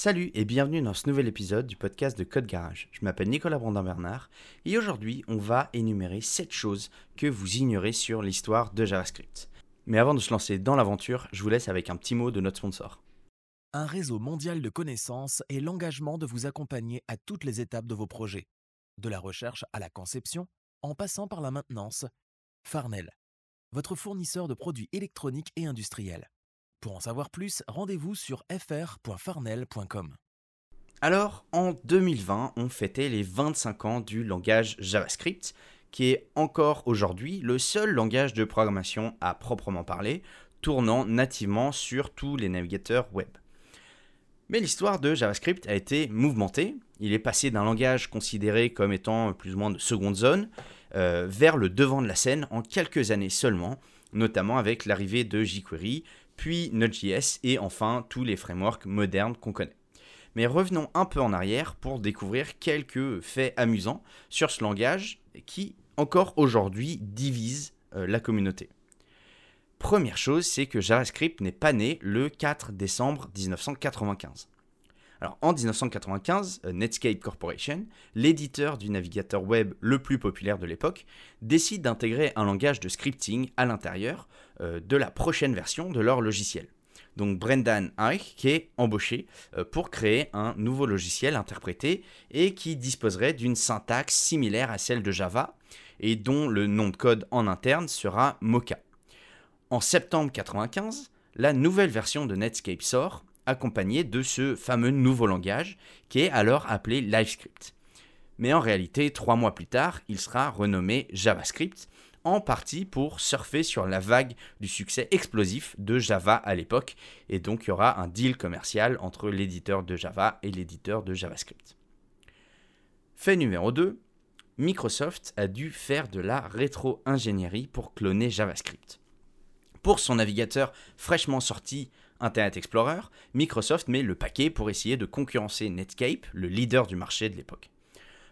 Salut et bienvenue dans ce nouvel épisode du podcast de Code Garage. Je m'appelle Nicolas Brandin-Bernard et aujourd'hui on va énumérer 7 choses que vous ignorez sur l'histoire de JavaScript. Mais avant de se lancer dans l'aventure, je vous laisse avec un petit mot de notre sponsor. Un réseau mondial de connaissances et l'engagement de vous accompagner à toutes les étapes de vos projets, de la recherche à la conception, en passant par la maintenance. Farnell, votre fournisseur de produits électroniques et industriels. Pour en savoir plus, rendez-vous sur fr.farnell.com. Alors, en 2020, on fêtait les 25 ans du langage JavaScript, qui est encore aujourd'hui le seul langage de programmation à proprement parler, tournant nativement sur tous les navigateurs web. Mais l'histoire de JavaScript a été mouvementée. Il est passé d'un langage considéré comme étant plus ou moins de seconde zone euh, vers le devant de la scène en quelques années seulement, notamment avec l'arrivée de jQuery, puis Node.js et enfin tous les frameworks modernes qu'on connaît. Mais revenons un peu en arrière pour découvrir quelques faits amusants sur ce langage qui, encore aujourd'hui, divise euh, la communauté. Première chose, c'est que JavaScript n'est pas né le 4 décembre 1995. Alors, en 1995, euh, Netscape Corporation, l'éditeur du navigateur web le plus populaire de l'époque, décide d'intégrer un langage de scripting à l'intérieur euh, de la prochaine version de leur logiciel. Donc Brendan Eich qui est embauché euh, pour créer un nouveau logiciel interprété et qui disposerait d'une syntaxe similaire à celle de Java et dont le nom de code en interne sera Mocha. En septembre 1995, la nouvelle version de Netscape sort accompagné de ce fameux nouveau langage qui est alors appelé LiveScript. Mais en réalité, trois mois plus tard, il sera renommé JavaScript, en partie pour surfer sur la vague du succès explosif de Java à l'époque, et donc il y aura un deal commercial entre l'éditeur de Java et l'éditeur de JavaScript. Fait numéro 2, Microsoft a dû faire de la rétro-ingénierie pour cloner JavaScript. Pour son navigateur fraîchement sorti Internet Explorer, Microsoft met le paquet pour essayer de concurrencer Netscape, le leader du marché de l'époque.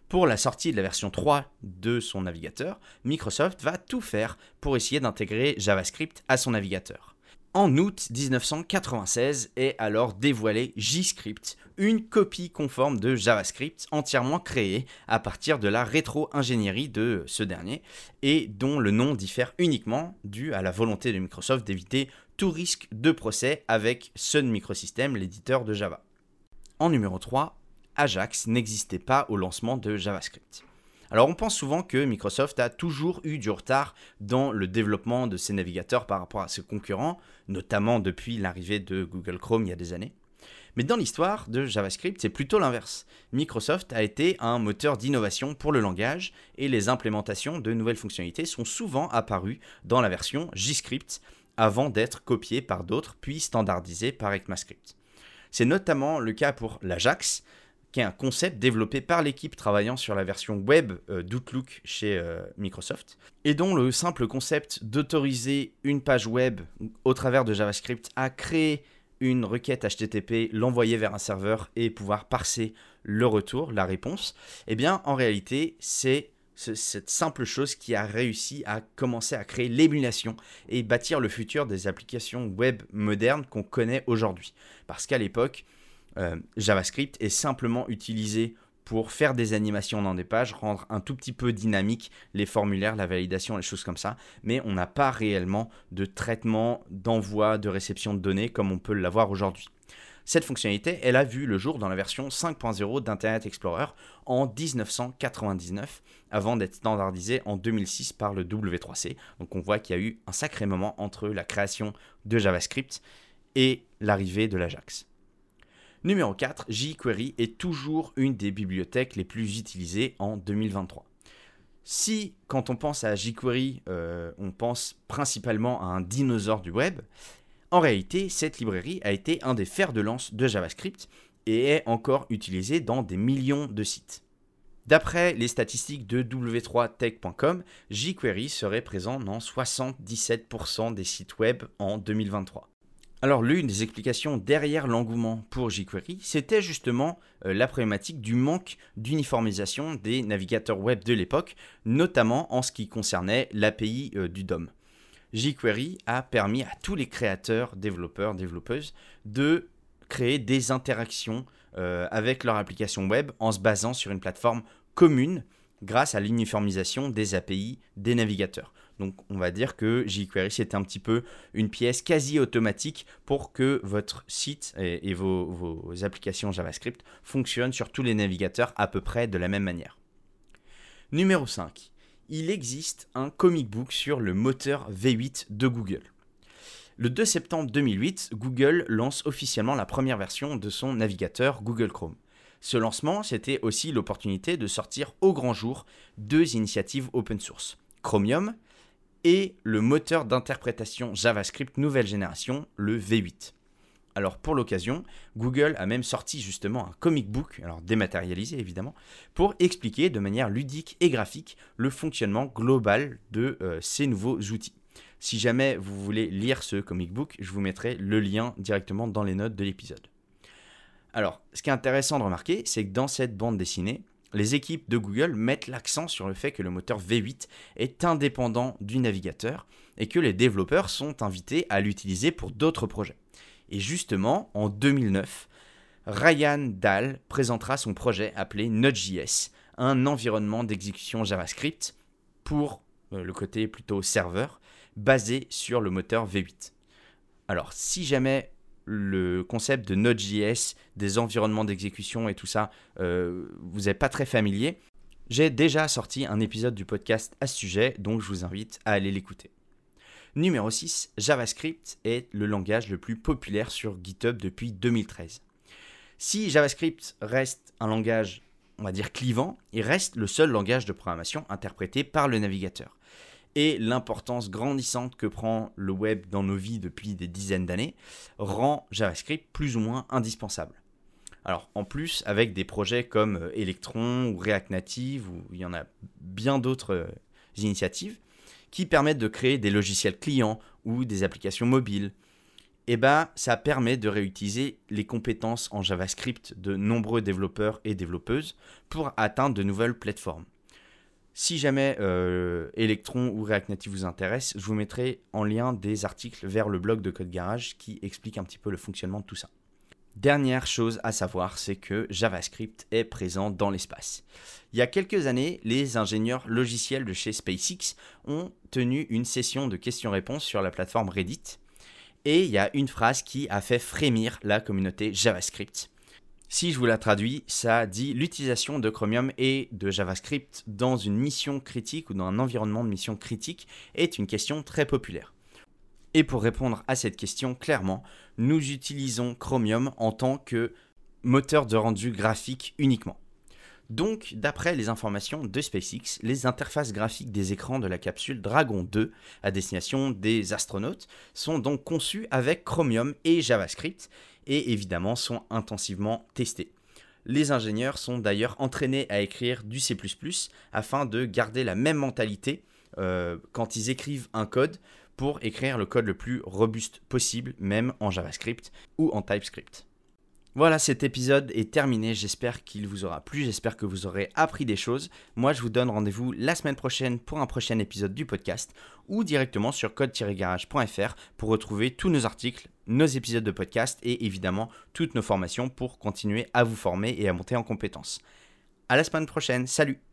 Pour la sortie de la version 3 de son navigateur, Microsoft va tout faire pour essayer d'intégrer JavaScript à son navigateur. En août 1996 est alors dévoilé JScript, une copie conforme de JavaScript entièrement créée à partir de la rétro-ingénierie de ce dernier et dont le nom diffère uniquement dû à la volonté de Microsoft d'éviter tout risque de procès avec Sun Microsystems, l'éditeur de Java. En numéro 3, Ajax n'existait pas au lancement de JavaScript. Alors on pense souvent que Microsoft a toujours eu du retard dans le développement de ses navigateurs par rapport à ses concurrents, notamment depuis l'arrivée de Google Chrome il y a des années. Mais dans l'histoire de JavaScript, c'est plutôt l'inverse. Microsoft a été un moteur d'innovation pour le langage et les implémentations de nouvelles fonctionnalités sont souvent apparues dans la version JScript avant d'être copiées par d'autres puis standardisées par ECMAScript. C'est notamment le cas pour l'Ajax, qui est un concept développé par l'équipe travaillant sur la version web euh, d'Outlook chez euh, Microsoft, et dont le simple concept d'autoriser une page web au travers de JavaScript à créer une requête HTTP, l'envoyer vers un serveur et pouvoir parser le retour, la réponse, eh bien en réalité c'est cette simple chose qui a réussi à commencer à créer l'émulation et bâtir le futur des applications web modernes qu'on connaît aujourd'hui. Parce qu'à l'époque, euh, JavaScript est simplement utilisé pour faire des animations dans des pages, rendre un tout petit peu dynamique les formulaires, la validation, les choses comme ça, mais on n'a pas réellement de traitement d'envoi, de réception de données comme on peut l'avoir aujourd'hui. Cette fonctionnalité, elle a vu le jour dans la version 5.0 d'Internet Explorer en 1999, avant d'être standardisée en 2006 par le W3C. Donc on voit qu'il y a eu un sacré moment entre la création de JavaScript et l'arrivée de l'Ajax. Numéro 4, jQuery est toujours une des bibliothèques les plus utilisées en 2023. Si, quand on pense à jQuery, euh, on pense principalement à un dinosaure du web, en réalité, cette librairie a été un des fers de lance de JavaScript et est encore utilisée dans des millions de sites. D'après les statistiques de w3tech.com, jQuery serait présent dans 77% des sites web en 2023. Alors l'une des explications derrière l'engouement pour jQuery, c'était justement euh, la problématique du manque d'uniformisation des navigateurs web de l'époque, notamment en ce qui concernait l'API euh, du DOM. jQuery a permis à tous les créateurs, développeurs, développeuses de créer des interactions euh, avec leur application web en se basant sur une plateforme commune grâce à l'uniformisation des API des navigateurs. Donc on va dire que jQuery c'est un petit peu une pièce quasi automatique pour que votre site et, vos, vos, applications JavaScript fonctionnent sur tous les navigateurs à peu près de la même manière. Numéro 5. Il existe un comic book sur le moteur V8 de Google. Le 2 septembre 2008, Google lance officiellement la première version de son navigateur Google Chrome. Ce lancement, c'était aussi l'opportunité de sortir au grand jour deux initiatives open source, Chromium et le moteur d'interprétation JavaScript nouvelle génération, le V8. Alors pour l'occasion, Google a même sorti justement un comic book, alors dématérialisé évidemment, pour expliquer de manière ludique et graphique le fonctionnement global de euh, ces nouveaux outils. Si jamais vous voulez lire ce comic book, je vous mettrai le lien directement dans les notes de l'épisode. Alors, ce qui est intéressant de remarquer, c'est que dans cette bande dessinée, les équipes de Google mettent l'accent sur le fait que le moteur V8 est indépendant du navigateur et que les développeurs sont invités à l'utiliser pour d'autres projets. Et justement, en 2009, Ryan Dahl présentera son projet appelé Node.js, un environnement d'exécution JavaScript pour euh, le côté plutôt serveur, basé sur le moteur V8. Alors, si jamais le concept de Node.js, des environnements d'exécution et tout ça, euh, vous n'êtes pas très familier, j'ai déjà sorti un épisode du podcast à ce sujet, donc je vous invite à aller l'écouter. Numéro 6, JavaScript est le langage le plus populaire sur GitHub depuis 2013. Si JavaScript reste un langage, on va dire, clivant, il reste le seul langage de programmation interprété par le navigateur et l'importance grandissante que prend le web dans nos vies depuis des dizaines d'années rend JavaScript plus ou moins indispensable. Alors en plus, avec des projets comme euh, Electron ou React Native, où il y en a bien d'autres euh, initiatives, qui permettent de créer des logiciels clients ou des applications mobiles, eh ben, ça permet de réutiliser les compétences en JavaScript de nombreux développeurs et développeuses pour atteindre de nouvelles plateformes. Si jamais euh, Electron ou React Native vous intéresse, je vous mettrai en lien des articles vers le blog de Code Garage qui explique un petit peu le fonctionnement de tout ça. Dernière chose à savoir, c'est que JavaScript est présent dans l'espace. Il y a quelques années, les ingénieurs logiciels de chez SpaceX ont tenu une session de questions-réponses sur la plateforme Reddit. Et il y a une phrase qui a fait frémir la communauté JavaScript. Si je vous la traduis, ça dit l'utilisation de Chromium et de JavaScript dans une mission critique ou dans un environnement de mission critique est une question très populaire. Et pour répondre à cette question clairement, nous utilisons Chromium en tant que moteur de rendu graphique uniquement. Donc, d'après les informations de SpaceX, les interfaces graphiques des écrans de la capsule Dragon 2 à destination des astronautes sont donc conçues avec Chromium et JavaScript et évidemment sont intensivement testées. Les ingénieurs sont d'ailleurs entraînés à écrire du C ⁇ afin de garder la même mentalité euh, quand ils écrivent un code pour écrire le code le plus robuste possible, même en JavaScript ou en TypeScript. Voilà, cet épisode est terminé. J'espère qu'il vous aura plu. J'espère que vous aurez appris des choses. Moi, je vous donne rendez-vous la semaine prochaine pour un prochain épisode du podcast ou directement sur code-garage.fr pour retrouver tous nos articles, nos épisodes de podcast et évidemment toutes nos formations pour continuer à vous former et à monter en compétences. À la semaine prochaine. Salut!